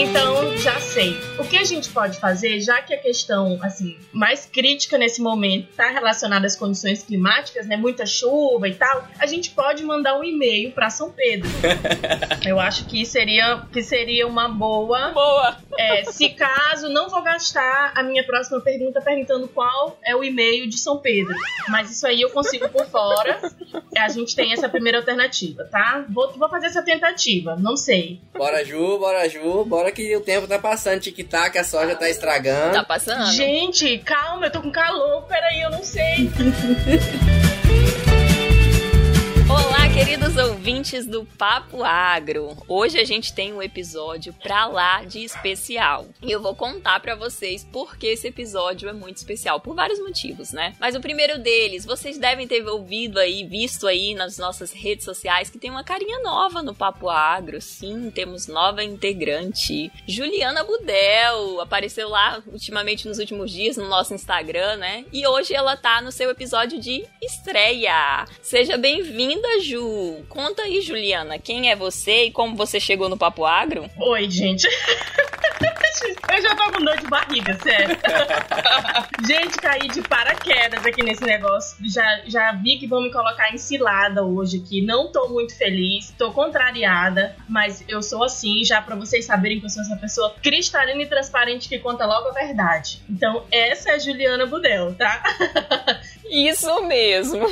Então, já sei. O que a gente pode fazer, já que a questão assim mais crítica nesse momento está relacionada às condições climáticas, né, muita chuva e tal, a gente pode mandar um e-mail para São Pedro. Eu acho que seria que seria uma boa. Boa. É, se caso não vou gastar a minha próxima pergunta perguntando qual é o e-mail de São Pedro, mas isso aí eu consigo por fora. A gente tem essa primeira alternativa, tá? Vou, vou fazer essa tentativa, não sei. Bora, Ju, bora, Ju, bora que o tempo tá passando, tic-tac, a soja tá estragando. Tá passando. Gente, calma, eu tô com calor, peraí, eu não sei. ouvintes do Papo Agro. Hoje a gente tem um episódio pra lá de especial. E eu vou contar pra vocês por que esse episódio é muito especial, por vários motivos, né? Mas o primeiro deles, vocês devem ter ouvido aí, visto aí nas nossas redes sociais que tem uma carinha nova no Papo Agro. Sim, temos nova integrante. Juliana Budel apareceu lá ultimamente nos últimos dias no nosso Instagram, né? E hoje ela tá no seu episódio de estreia. Seja bem-vinda, Ju. Conta aí, Juliana, quem é você e como você chegou no Papo Agro? Oi, gente. Eu já tô com dor de barriga, sério. gente, caí de paraquedas aqui nesse negócio. Já, já vi que vão me colocar em cilada hoje aqui. Não tô muito feliz, tô contrariada, mas eu sou assim, já para vocês saberem que eu sou essa pessoa cristalina e transparente que conta logo a verdade. Então, essa é a Juliana Budel, tá? Isso mesmo.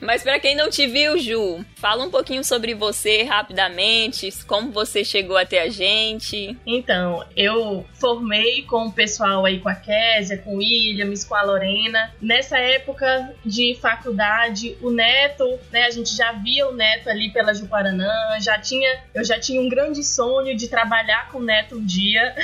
Mas para quem não te viu, Ju, fala um pouquinho sobre você rapidamente, como você chegou até a gente. Então, eu formei com o pessoal aí, com a Késia, com o Williams, com a Lorena. Nessa época de faculdade, o Neto, né, a gente já via o Neto ali pela Juparanã, já tinha, eu já tinha um grande sonho de trabalhar com o Neto um dia.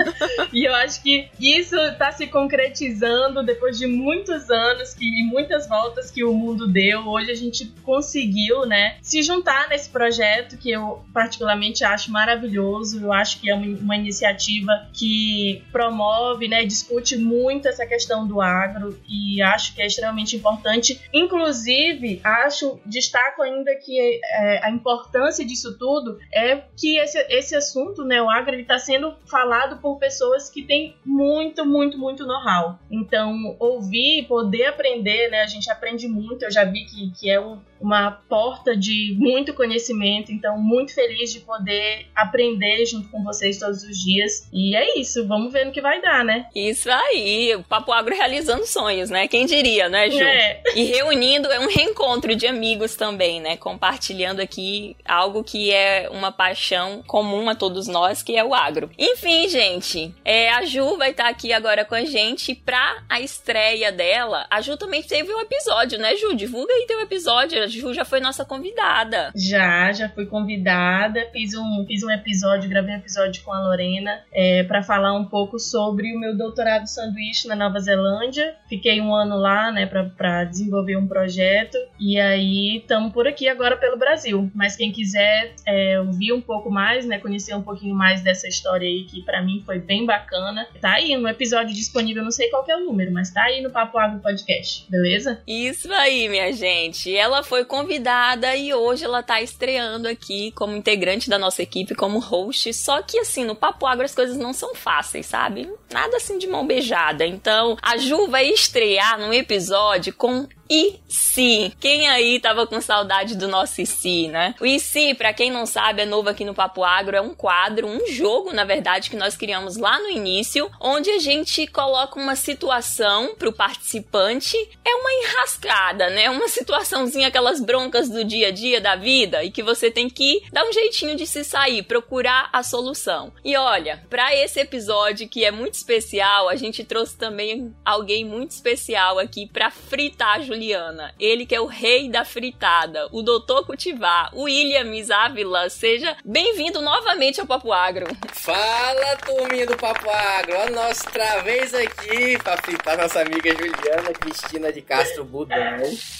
e eu acho que isso está se concretizando depois de muitos anos que, e muitas voltas que o mundo deu Hoje a gente conseguiu, né, se juntar nesse projeto que eu particularmente acho maravilhoso. Eu acho que é uma, uma iniciativa que promove, né, discute muito essa questão do agro e acho que é extremamente importante. Inclusive, acho, destaco ainda que é, a importância disso tudo é que esse, esse assunto, né, o agro, ele está sendo falado por pessoas que têm muito, muito, muito know-how. Então, ouvir, poder aprender, né, a gente aprende muito. Eu já vi que, que é um, uma porta de muito conhecimento, então muito feliz de poder aprender junto com vocês todos os dias. E é isso, vamos ver no que vai dar, né? Isso aí, o Papo Agro realizando sonhos, né? Quem diria, né, Ju? É. E reunindo é um reencontro de amigos também, né? Compartilhando aqui algo que é uma paixão comum a todos nós, que é o agro. Enfim, gente, é, a Ju vai estar aqui agora com a gente pra a estreia dela. A Ju também teve um episódio, né, Ju? Divulga aí teu episódio. Ju já foi nossa convidada. Já, já fui convidada. Fiz um, fiz um episódio, gravei um episódio com a Lorena é, para falar um pouco sobre o meu doutorado sanduíche na Nova Zelândia. Fiquei um ano lá, né, para desenvolver um projeto. E aí estamos por aqui agora pelo Brasil. Mas quem quiser é, ouvir um pouco mais, né, conhecer um pouquinho mais dessa história aí que para mim foi bem bacana, tá aí um episódio disponível, não sei qual é o número, mas tá aí no Papo Agro Podcast, beleza? Isso aí, minha gente. Ela foi convidada e hoje ela tá estreando aqui como integrante da nossa equipe, como host. Só que assim, no Papo Agro as coisas não são fáceis, sabe? Nada assim de mão beijada. Então, a Ju vai estrear num episódio com e se? Quem aí tava com saudade do nosso e né? O e se, pra quem não sabe, é novo aqui no Papo Agro, é um quadro, um jogo, na verdade, que nós criamos lá no início, onde a gente coloca uma situação pro participante. É uma enrascada, né? Uma situaçãozinha, aquelas broncas do dia a dia da vida, e que você tem que dar um jeitinho de se sair, procurar a solução. E olha, para esse episódio que é muito especial, a gente trouxe também alguém muito especial aqui para fritar a Juliana. Ele que é o rei da fritada, o doutor cultivar, o William Ávila. Seja bem-vindo novamente ao Papo Agro. Fala, turminha do Papo Agro. Nós outra vez aqui para fritar nossa amiga Juliana Cristina de Castro Budão.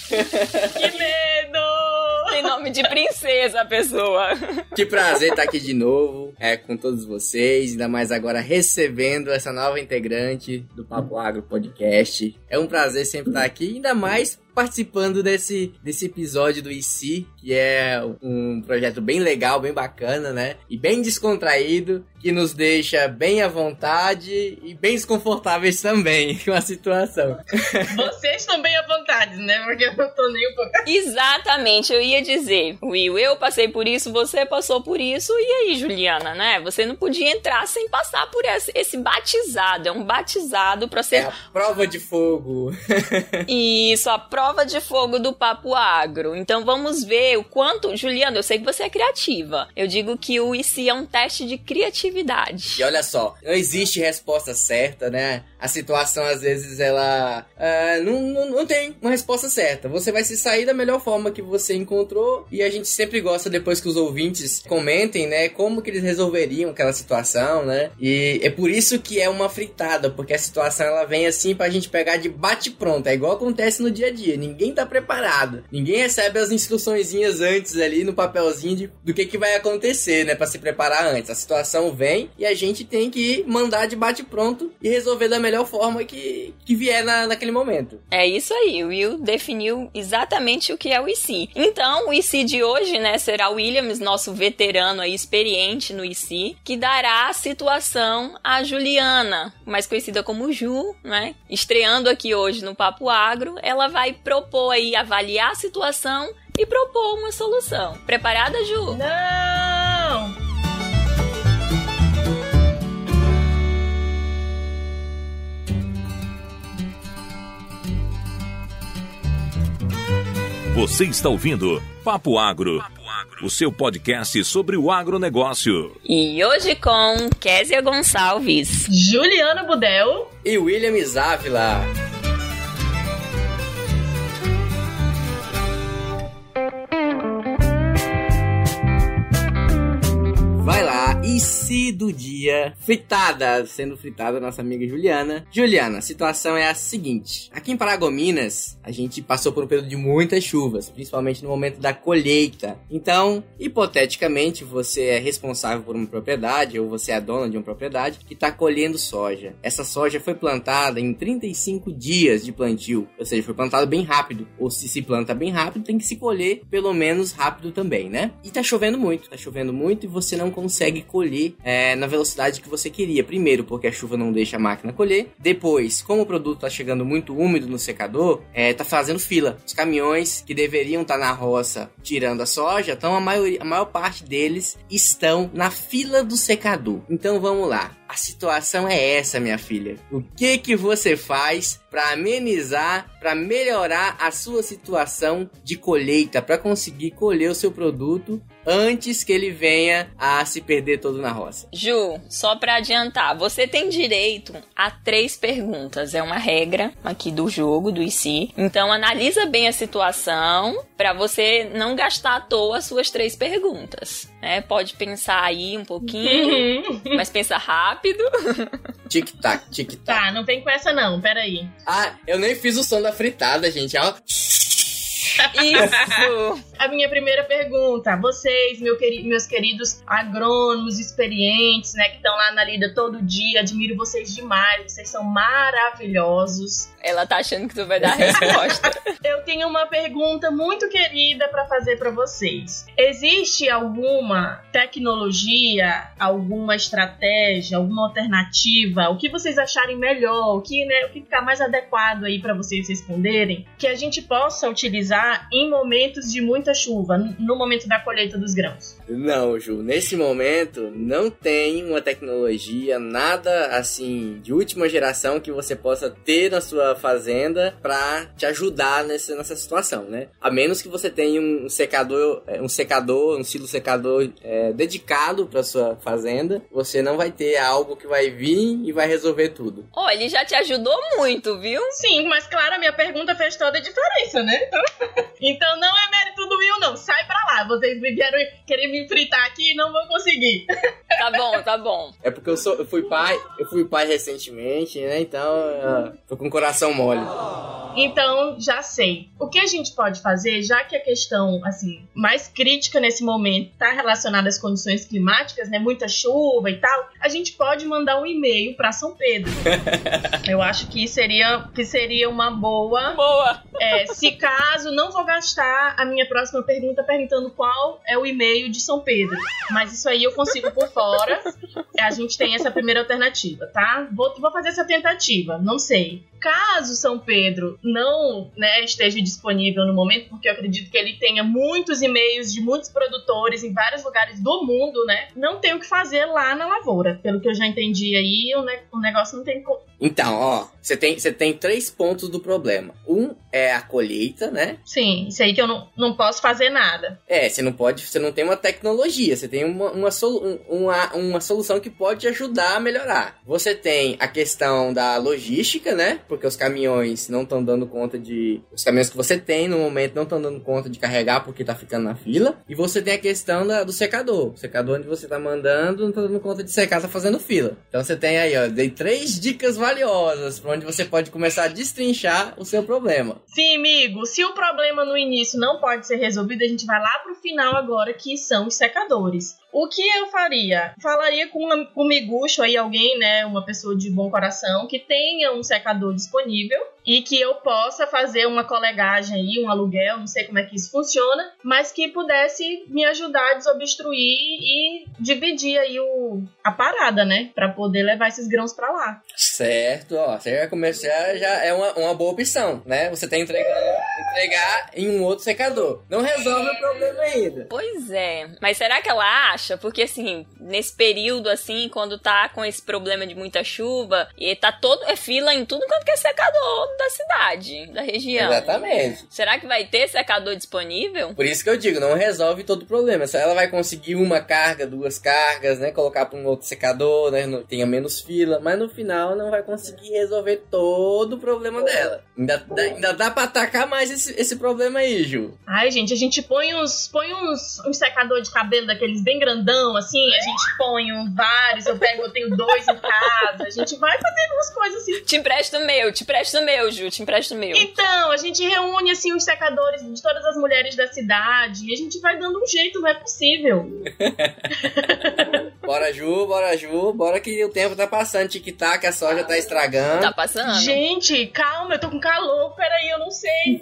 que medo! Tem nome de princesa a pessoa. Que prazer estar aqui de novo, é, com todos vocês, ainda mais agora recebendo essa nova integrante do Papo Agro Podcast. É um prazer sempre estar aqui, ainda mais participando desse, desse episódio do IC, que é um projeto bem legal, bem bacana, né? E bem descontraído, que nos deixa bem à vontade e bem desconfortáveis também com a situação. Vocês estão bem à vontade, né? Porque eu não tô nem um pouco. Exatamente, eu ia dizer, Will, eu passei por isso, você passou por isso, e aí, Juliana, né? Você não podia entrar sem passar por esse, esse batizado. É um batizado pra ser. É a prova de fogo. isso, a prova de fogo do Papo Agro. Então vamos ver o quanto. Juliana, eu sei que você é criativa. Eu digo que o IC é um teste de criatividade e olha só, não existe resposta certa, né? A situação, às vezes, ela uh, não, não, não tem uma resposta certa. Você vai se sair da melhor forma que você encontrou. E a gente sempre gosta, depois que os ouvintes comentem, né? Como que eles resolveriam aquela situação, né? E é por isso que é uma fritada, porque a situação ela vem assim pra gente pegar de bate-pronto. É igual acontece no dia a dia. Ninguém tá preparado. Ninguém recebe as instruçõezinhas antes ali no papelzinho de, do que, que vai acontecer, né? Pra se preparar antes. A situação vem e a gente tem que mandar de bate-pronto e resolver da melhor forma que, que vier na, naquele momento. É isso aí, o Will definiu exatamente o que é o IC. Então, o IC de hoje, né, será o Williams, nosso veterano aí, experiente no IC, que dará a situação a Juliana, mais conhecida como Ju, né? Estreando aqui hoje no Papo Agro, ela vai propor aí, avaliar a situação e propor uma solução. Preparada, Ju? Não! Você está ouvindo Papo Agro, o seu podcast sobre o agronegócio. E hoje com Késia Gonçalves, Juliana Budel e William Závila. IC do dia, fritada, sendo fritada nossa amiga Juliana. Juliana, a situação é a seguinte: aqui em Paragominas, a gente passou por um período de muitas chuvas, principalmente no momento da colheita. Então, hipoteticamente, você é responsável por uma propriedade, ou você é dona de uma propriedade, que está colhendo soja. Essa soja foi plantada em 35 dias de plantio, ou seja, foi plantada bem rápido. Ou se se planta bem rápido, tem que se colher pelo menos rápido também, né? E tá chovendo muito, tá chovendo muito e você não consegue colher colher é, na velocidade que você queria. Primeiro, porque a chuva não deixa a máquina colher. Depois, como o produto está chegando muito úmido no secador, é, tá fazendo fila. Os caminhões que deveriam estar tá na roça tirando a soja, então a, maioria, a maior parte deles estão na fila do secador. Então vamos lá. A situação é essa, minha filha. O que que você faz para amenizar, para melhorar a sua situação de colheita, para conseguir colher o seu produto antes que ele venha a se perder todo na roça. Ju, só para adiantar, você tem direito a três perguntas. É uma regra aqui do jogo, do IC. Então analisa bem a situação para você não gastar à toa as suas três perguntas. Né? Pode pensar aí um pouquinho, mas pensa rápido. Tic-tac, tic-tac. Tá, não vem com essa não, peraí. Ah, eu nem fiz o som da fritada, gente. Ó. Isso! A minha primeira pergunta, vocês, meu meus queridos agrônomos experientes, né, que estão lá na lida todo dia, admiro vocês demais, vocês são maravilhosos. Ela tá achando que tu vai dar a resposta. Eu tenho uma pergunta muito querida para fazer para vocês. Existe alguma tecnologia, alguma estratégia, alguma alternativa, o que vocês acharem melhor, o que, né, o que ficar mais adequado aí para vocês responderem, que a gente possa utilizar em momentos de muita chuva, no momento da colheita dos grãos? Não, Ju, nesse momento não tem uma tecnologia, nada assim de última geração que você possa ter na sua fazenda para te ajudar nessa, nessa situação, né? A menos que você tenha um secador, é, um secador, um silo secador é, dedicado para sua fazenda, você não vai ter algo que vai vir e vai resolver tudo. Oh, ele já te ajudou muito, viu? Sim, mas claro, a minha pergunta fez toda a diferença, né? então não é mérito do Will, não. Sai pra lá. Vocês vieram querer me fritar aqui e não vão conseguir. Tá bom, tá bom. É porque eu, sou, eu fui pai, eu fui pai recentemente, né? Então, uh, tô com o coração mole. Então, já sei. O que a gente pode fazer, já que a questão assim mais crítica nesse momento está relacionada às condições climáticas, né, muita chuva e tal, a gente pode mandar um e-mail para São Pedro. Eu acho que seria que seria uma boa. Boa. É, se caso não vou gastar a minha próxima pergunta perguntando qual é o e-mail de São Pedro, mas isso aí eu consigo por fora. A gente tem essa primeira alternativa, tá? Vou, vou fazer essa tentativa, não sei. Caso São Pedro não né, esteja disponível no momento, porque eu acredito que ele tenha muitos e-mails de muitos produtores em vários lugares do mundo, né? Não tem o que fazer lá na lavoura. Pelo que eu já entendi aí, o, ne o negócio não tem. Então, ó, você tem, você tem três pontos do problema. Um é a colheita, né? Sim, isso aí que eu não, não posso fazer nada. É, você não pode, você não tem uma tecnologia, você tem uma, uma, solu, uma, uma solução que pode ajudar a melhorar. Você tem a questão da logística, né? Porque os caminhões não estão dando conta de. Os caminhões que você tem no momento não estão dando conta de carregar porque tá ficando na fila. E você tem a questão da, do secador. O secador onde você tá mandando não tá dando conta de secar, tá fazendo fila. Então você tem aí, ó, dei três dicas valiosas para onde você pode começar a destrinchar o seu problema. Sim, amigo. Se o problema no início não pode ser resolvido, a gente vai lá pro final agora, que são os secadores. O que eu faria? Falaria com um miguxo aí, alguém, né, uma pessoa de bom coração, que tenha um secador disponível e que eu possa fazer uma colegagem aí, um aluguel, não sei como é que isso funciona, mas que pudesse me ajudar a desobstruir e dividir aí o, a parada, né, para poder levar esses grãos para lá. Certo, ó, você vai começar, já é uma, uma boa opção, né? Você tem que entregar em um outro secador. Não resolve o problema ainda. Pois é, mas será que ela acha? Porque assim, nesse período assim, quando tá com esse problema de muita chuva, e tá todo é fila em tudo quanto que é secador da cidade, da região. Exatamente. Será que vai ter secador disponível? Por isso que eu digo, não resolve todo o problema. Só ela vai conseguir uma carga, duas cargas, né? Colocar para um outro secador, né? Tenha menos fila, mas no final não vai conseguir resolver todo o problema dela. Ainda, ainda dá pra atacar mais esse, esse problema aí, Ju. Ai, gente, a gente põe uns, põe uns, uns secador de cabelo daqueles bem grandão, assim, a gente põe um, vários, eu pego, eu tenho dois em casa, a gente vai fazendo umas coisas assim. Te empresto o meu, te empresto o meu, Ju, te empresto o meu. Então, a gente reúne, assim, os secadores de todas as mulheres da cidade e a gente vai dando um jeito, não é possível. bora, Ju, bora, Ju, bora que o tempo tá passando, tic-tac, a soja tá estragando. Tá passando. Gente, calma, eu tô com calor, peraí, eu não sei.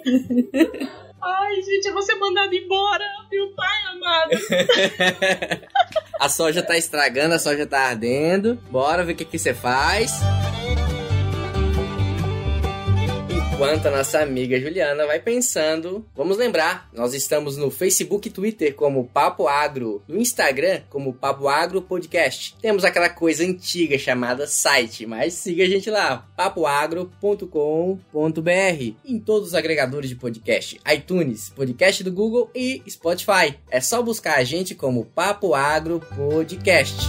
Ai, gente, eu vou ser mandado embora, meu pai amado. a soja tá estragando, a soja tá ardendo. Bora ver o que que você faz. Enquanto a nossa amiga Juliana vai pensando, vamos lembrar, nós estamos no Facebook e Twitter como Papo Agro, no Instagram como Papo Agro Podcast. Temos aquela coisa antiga chamada site, mas siga a gente lá, papoagro.com.br. Em todos os agregadores de podcast, iTunes, podcast do Google e Spotify. É só buscar a gente como Papo Agro Podcast.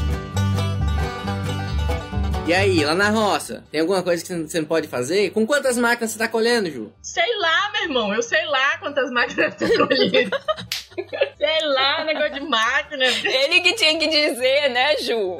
E aí, lá na roça, tem alguma coisa que você não pode fazer? Com quantas máquinas você tá colhendo, Ju? Sei lá, meu irmão. Eu sei lá quantas máquinas você tá colhendo. sei lá, negócio de máquina. Ele que tinha que dizer, né, Ju?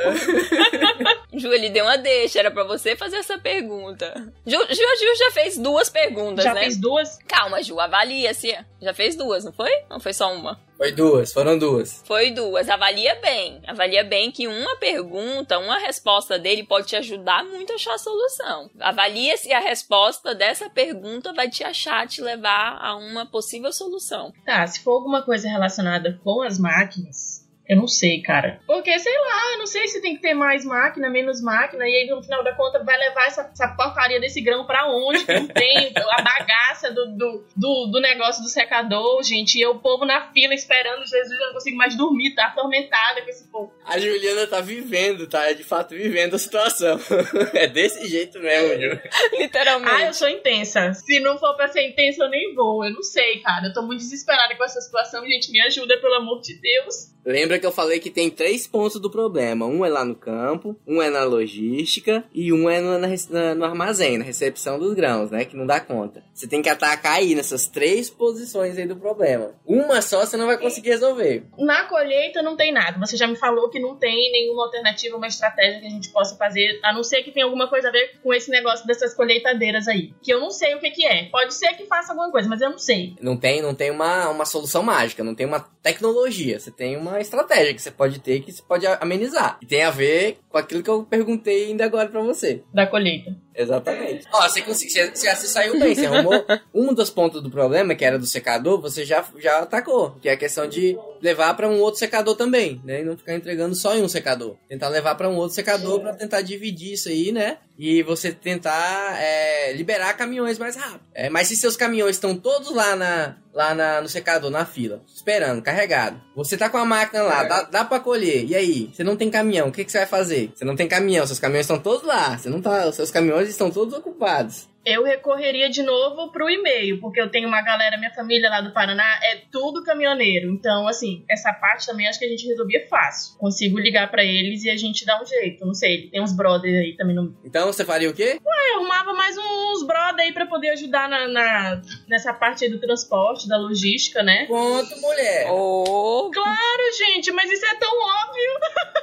Ju, ele deu uma deixa, era pra você fazer essa pergunta. Ju, Ju, Ju já fez duas perguntas, já né? Já fez duas? Calma, Ju, avalia-se. Já fez duas, não foi? Não foi só uma? Foi duas, foram duas. Foi duas. Avalia bem. Avalia bem que uma pergunta, uma resposta dele pode te ajudar muito a achar a solução. Avalia se a resposta dessa pergunta vai te achar, te levar a uma possível solução. Tá, se for alguma coisa relacionada com as máquinas, eu não sei, cara. Porque, sei lá, eu não sei se tem que ter mais máquina, menos máquina, e aí no final da conta vai levar essa, essa porcaria desse grão pra onde? Que não tem a bagaça do, do, do, do, negócio do secador, gente. E o povo na fila esperando Jesus, eu não consigo mais dormir, tá atormentada com esse povo. A Juliana tá vivendo, tá? É de fato vivendo a situação. é desse jeito mesmo, Ju. Literalmente. Ah, eu sou intensa. Se não for pra ser intensa, eu nem vou. Eu não sei, cara. Eu tô muito desesperada com essa situação. Gente, me ajuda, pelo amor de Deus. Lembra Lembra que eu falei que tem três pontos do problema. Um é lá no campo, um é na logística e um é no, na, no armazém, na recepção dos grãos, né? Que não dá conta. Você tem que atacar aí nessas três posições aí do problema. Uma só você não vai conseguir resolver. Na colheita não tem nada. Você já me falou que não tem nenhuma alternativa, uma estratégia que a gente possa fazer, a não ser que tenha alguma coisa a ver com esse negócio dessas colheitadeiras aí. Que eu não sei o que, que é. Pode ser que faça alguma coisa, mas eu não sei. Não tem, não tem uma, uma solução mágica, não tem uma tecnologia. Você tem uma estratégia que você pode ter que você pode amenizar. E tem a ver com aquilo que eu perguntei ainda agora para você. Da colheita. Exatamente. Ó, você, conseguiu, você, você saiu bem, você arrumou um dos pontos do problema, que era do secador, você já, já atacou. Que é a questão de levar para um outro secador também, né? E não ficar entregando só em um secador. Tentar levar para um outro secador para tentar dividir isso aí, né? E você tentar é, liberar caminhões mais rápido. É, mas se seus caminhões estão todos lá na, lá na, no secador, na fila, esperando, carregado. Você tá com a máquina lá, dá, dá pra colher. E aí? Você não tem caminhão, o que, que você vai fazer? Você não tem caminhão, seus caminhões estão todos lá. Você não tá. Seus caminhões estão todos ocupados eu recorreria de novo pro e-mail, porque eu tenho uma galera, minha família lá do Paraná é tudo caminhoneiro. Então, assim, essa parte também acho que a gente resolvia fácil. Consigo ligar para eles e a gente dá um jeito. Não sei, tem uns brothers aí também no. Então você faria o quê? Ué, eu arrumava mais uns brothers aí pra poder ajudar na, na, nessa parte aí do transporte, da logística, né? Quanto, mulher? Oh. Claro, gente, mas isso é tão óbvio.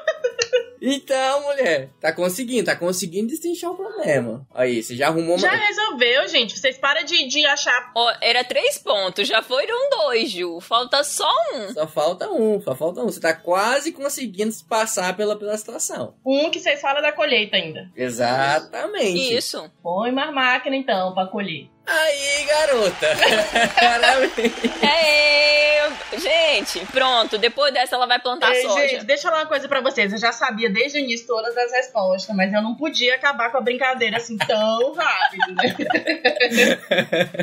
Então, mulher, tá conseguindo, tá conseguindo destrinchar o problema. Aí, você já arrumou Já resolveu, gente. Vocês param de, de achar. Oh, era três pontos, já foram dois, Ju. Falta só um. Só falta um, só falta um. Você tá quase conseguindo passar pela, pela situação. Um que vocês falam da colheita ainda. Exatamente. Isso. Põe mais máquina então pra colher. Aí, garota! Parabéns! É, gente, pronto. Depois dessa ela vai plantar Ei, soja. Gente, deixa eu falar uma coisa pra vocês. Eu já sabia desde o início todas as respostas, mas eu não podia acabar com a brincadeira assim tão rápido, né?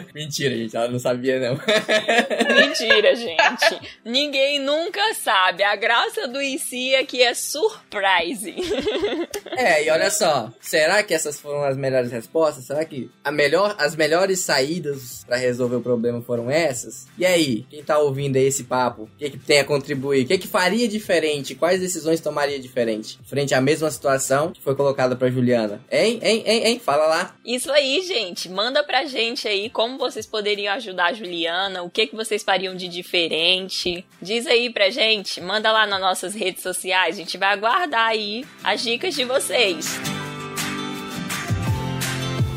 Mentira, gente. Ela não sabia, não. Mentira, gente. Ninguém nunca sabe. A graça do IC é que é surprise. É, e olha só. Será que essas foram as melhores respostas? Será que a melhor, as melhores saídas para resolver o problema foram essas? E aí, quem tá ouvindo aí esse papo, o que, que tem a contribuir? O que, que faria diferente? Quais decisões tomaria diferente? Frente à mesma situação que foi colocada pra Juliana. Hein, hein, hein, hein? Fala lá. Isso aí, gente. Manda pra gente aí como vocês poderiam ajudar a Juliana, o que, que vocês fariam de diferente. Diz aí pra gente, manda lá nas nossas redes sociais, a gente vai aguardar aí as dicas de vocês.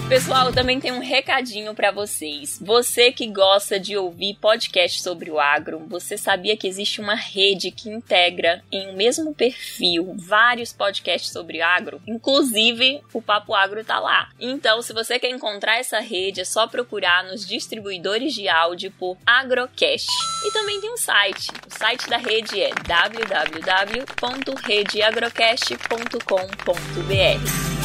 Pessoal, também tem um recadinho para vocês. Você que gosta de ouvir podcast sobre o agro, você sabia que existe uma rede que integra em um mesmo perfil vários podcasts sobre agro? Inclusive, o Papo Agro tá lá. Então, se você quer encontrar essa rede, é só procurar nos distribuidores de áudio por Agrocast. E também tem um site. O site da rede é www.redeagrocast.com.br.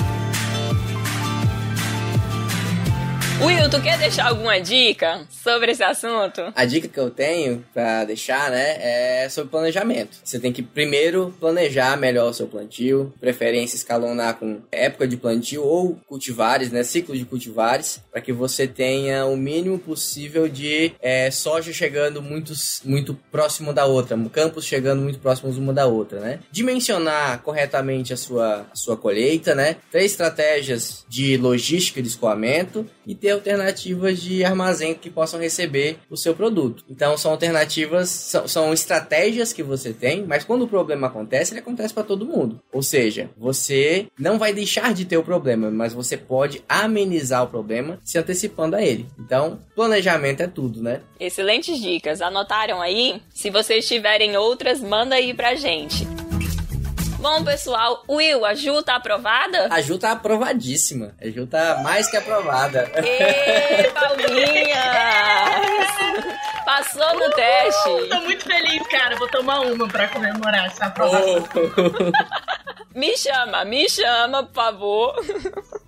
Will, tu quer deixar alguma dica sobre esse assunto? A dica que eu tenho para deixar, né, é sobre planejamento. Você tem que primeiro planejar melhor o seu plantio, preferência escalonar com época de plantio ou cultivares, né, ciclo de cultivares, para que você tenha o mínimo possível de é, soja chegando muito, muito próximo da outra, campos chegando muito próximos uma da outra, né? Dimensionar corretamente a sua, a sua colheita, né? Três estratégias de logística de escoamento e ter alternativas de armazém que possam receber o seu produto. Então são alternativas, são, são estratégias que você tem, mas quando o problema acontece, ele acontece para todo mundo. Ou seja, você não vai deixar de ter o problema, mas você pode amenizar o problema se antecipando a ele. Então, planejamento é tudo, né? Excelentes dicas. Anotaram aí? Se vocês tiverem outras, manda aí pra gente. Bom, pessoal, Will, a Ju tá aprovada? A Ju tá aprovadíssima. A Ju tá mais que aprovada. Ê, Paulinha! Passou no teste. Uh, tô muito feliz, cara. Vou tomar uma pra comemorar essa aprovação. Oh. me chama, me chama, por favor.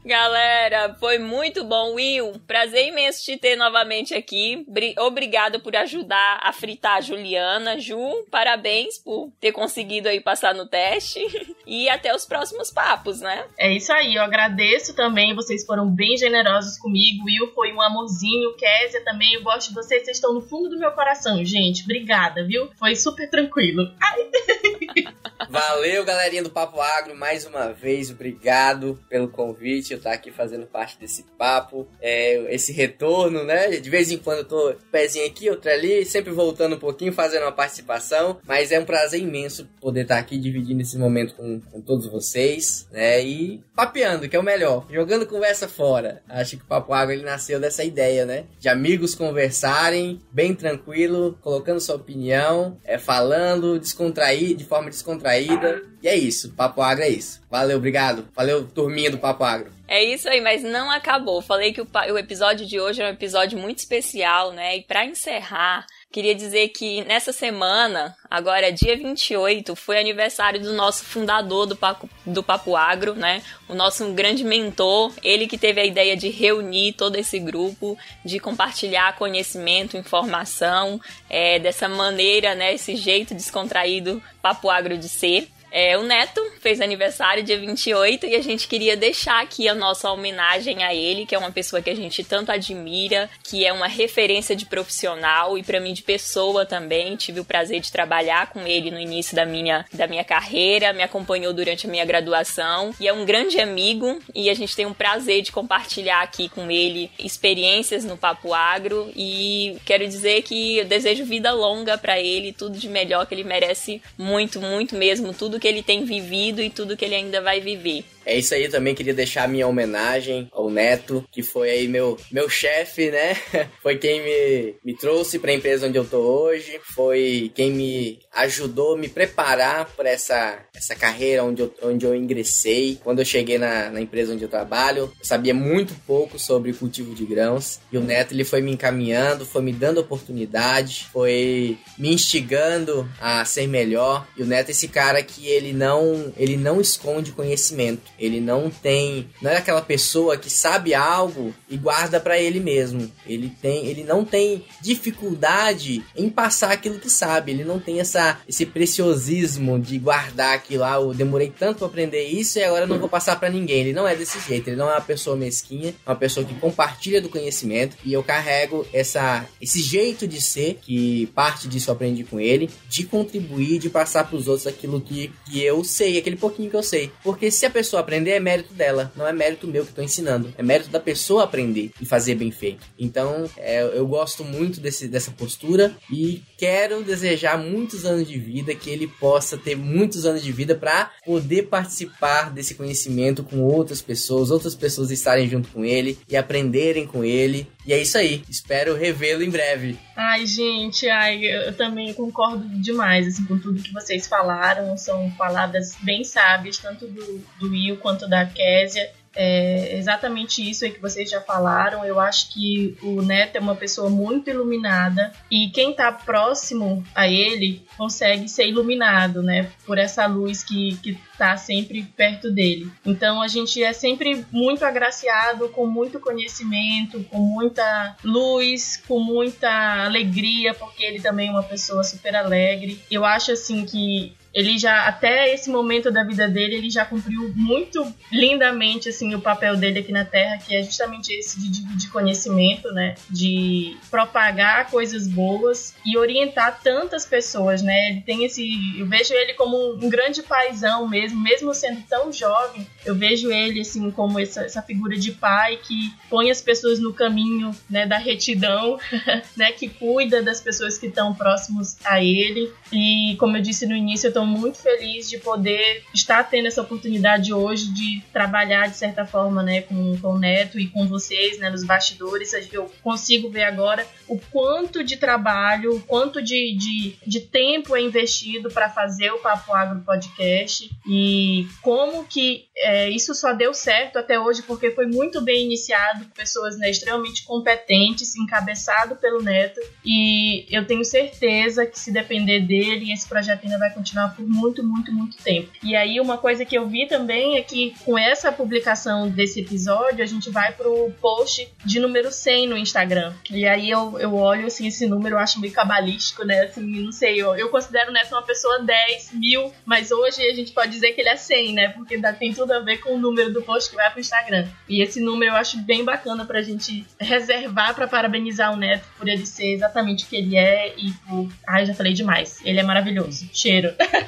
Galera, foi muito bom. Will, prazer imenso te ter novamente aqui. Obrigada por ajudar a fritar a Juliana. Ju, parabéns por ter conseguido aí passar no teste. E até os próximos papos, né? É isso aí, eu agradeço também. Vocês foram bem generosos comigo. Will foi um amorzinho. Késia também, eu gosto de vocês. Vocês estão no fundo do meu coração, gente. Obrigada, viu? Foi super tranquilo. Ai. Valeu, galerinha do Papo Agro, mais uma vez. Obrigado pelo convite eu estar aqui fazendo parte desse papo, é, esse retorno, né? De vez em quando eu tô pezinho aqui, outro ali, sempre voltando um pouquinho, fazendo uma participação, mas é um prazer imenso poder estar aqui dividindo esse momento com, com todos vocês, né? E papeando, que é o melhor, jogando conversa fora. Acho que o Papo Água ele nasceu dessa ideia, né? De amigos conversarem, bem tranquilo, colocando sua opinião, é, falando, descontrair, de forma descontraída. E é isso, Papo Agro é isso. Valeu, obrigado. Valeu, turminha do Papo Agro. É isso aí, mas não acabou. Falei que o, o episódio de hoje é um episódio muito especial, né? E para encerrar, Queria dizer que nessa semana, agora dia 28, foi aniversário do nosso fundador do Papo, do Papo Agro, né? O nosso grande mentor, ele que teve a ideia de reunir todo esse grupo, de compartilhar conhecimento, informação, é, dessa maneira, né? Esse jeito descontraído Papo Agro de ser. É, o Neto fez aniversário dia 28 e a gente queria deixar aqui a nossa homenagem a ele, que é uma pessoa que a gente tanto admira, que é uma referência de profissional e para mim de pessoa também. Tive o prazer de trabalhar com ele no início da minha, da minha carreira, me acompanhou durante a minha graduação e é um grande amigo e a gente tem um prazer de compartilhar aqui com ele experiências no Papo Agro e quero dizer que eu desejo vida longa para ele, tudo de melhor que ele merece muito, muito mesmo, tudo que ele tem vivido e tudo que ele ainda vai viver. É isso aí, também queria deixar minha homenagem ao Neto, que foi aí meu, meu chefe, né? Foi quem me, me trouxe para a empresa onde eu tô hoje, foi quem me ajudou a me preparar para essa, essa carreira onde eu, onde eu ingressei. Quando eu cheguei na, na empresa onde eu trabalho, eu sabia muito pouco sobre cultivo de grãos e o Neto ele foi me encaminhando, foi me dando oportunidade, foi me instigando a ser melhor. E o Neto é esse cara que ele não, ele não esconde conhecimento. Ele não tem, não é aquela pessoa que sabe algo e guarda para ele mesmo. Ele tem, ele não tem dificuldade em passar aquilo que sabe. Ele não tem essa esse preciosismo de guardar aquilo lá. Ah, eu demorei tanto para aprender isso e agora não vou passar para ninguém. Ele não é desse jeito. Ele não é uma pessoa mesquinha, é uma pessoa que compartilha do conhecimento e eu carrego essa esse jeito de ser que parte disso eu aprendi com ele, de contribuir, de passar para os outros aquilo que, que eu sei, aquele pouquinho que eu sei. Porque se a pessoa aprender é mérito dela, não é mérito meu que estou ensinando. É mérito da pessoa aprender e fazer bem feito. Então, é, eu gosto muito desse, dessa postura e quero desejar muitos anos de vida, que ele possa ter muitos anos de vida para poder participar desse conhecimento com outras pessoas, outras pessoas estarem junto com ele e aprenderem com ele. E é isso aí. Espero revê-lo em breve. Ai, gente, ai, eu também concordo demais assim, com tudo que vocês falaram. São palavras bem sábias, tanto do, do Will quanto da Késia. É exatamente isso aí que vocês já falaram. Eu acho que o Neto é uma pessoa muito iluminada e quem está próximo a ele consegue ser iluminado, né? Por essa luz que, que tá sempre perto dele. Então a gente é sempre muito agraciado com muito conhecimento, com muita luz, com muita alegria, porque ele também é uma pessoa super alegre. Eu acho assim que ele já até esse momento da vida dele ele já cumpriu muito lindamente assim o papel dele aqui na Terra que é justamente esse de dividir conhecimento né? De propagar coisas boas e orientar tantas pessoas né? Ele tem esse eu vejo ele como um grande paizão mesmo mesmo sendo tão jovem eu vejo ele assim como essa, essa figura de pai que põe as pessoas no caminho né da retidão né? Que cuida das pessoas que estão próximos a ele. E como eu disse no início eu tô muito feliz de poder estar tendo essa oportunidade hoje de trabalhar de certa forma, né, com, com o Neto e com vocês, né, nos bastidores. Eu consigo ver agora o quanto de trabalho, o quanto de, de, de tempo é investido para fazer o Papo Agro Podcast e como que é, isso só deu certo até hoje porque foi muito bem iniciado, pessoas né, extremamente competentes, encabeçado pelo Neto e eu tenho certeza que se depender dele, esse projeto ainda vai continuar por muito, muito, muito tempo. E aí uma coisa que eu vi também é que com essa publicação desse episódio, a gente vai pro post de número 100 no Instagram. E aí eu, eu olho assim, esse número, eu acho meio cabalístico, né? Assim, não sei, eu, eu considero o Neto uma pessoa 10 mil, mas hoje a gente pode dizer que ele é 100, né? Porque tem tudo a ver com o número do post que vai pro Instagram. E esse número eu acho bem bacana pra gente reservar para parabenizar o Neto por ele ser exatamente o que ele é e por. Ai, já falei demais. Ele é maravilhoso. Cheiro.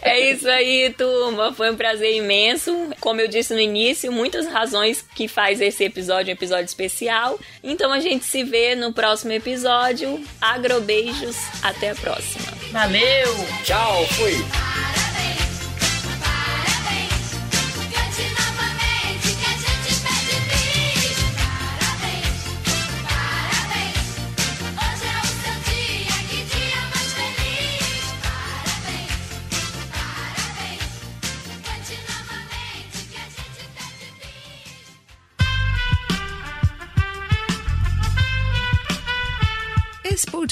É isso aí, turma. Foi um prazer imenso. Como eu disse no início, muitas razões que faz esse episódio um episódio especial. Então a gente se vê no próximo episódio. Agrobeijos. Até a próxima. Valeu! Tchau, fui!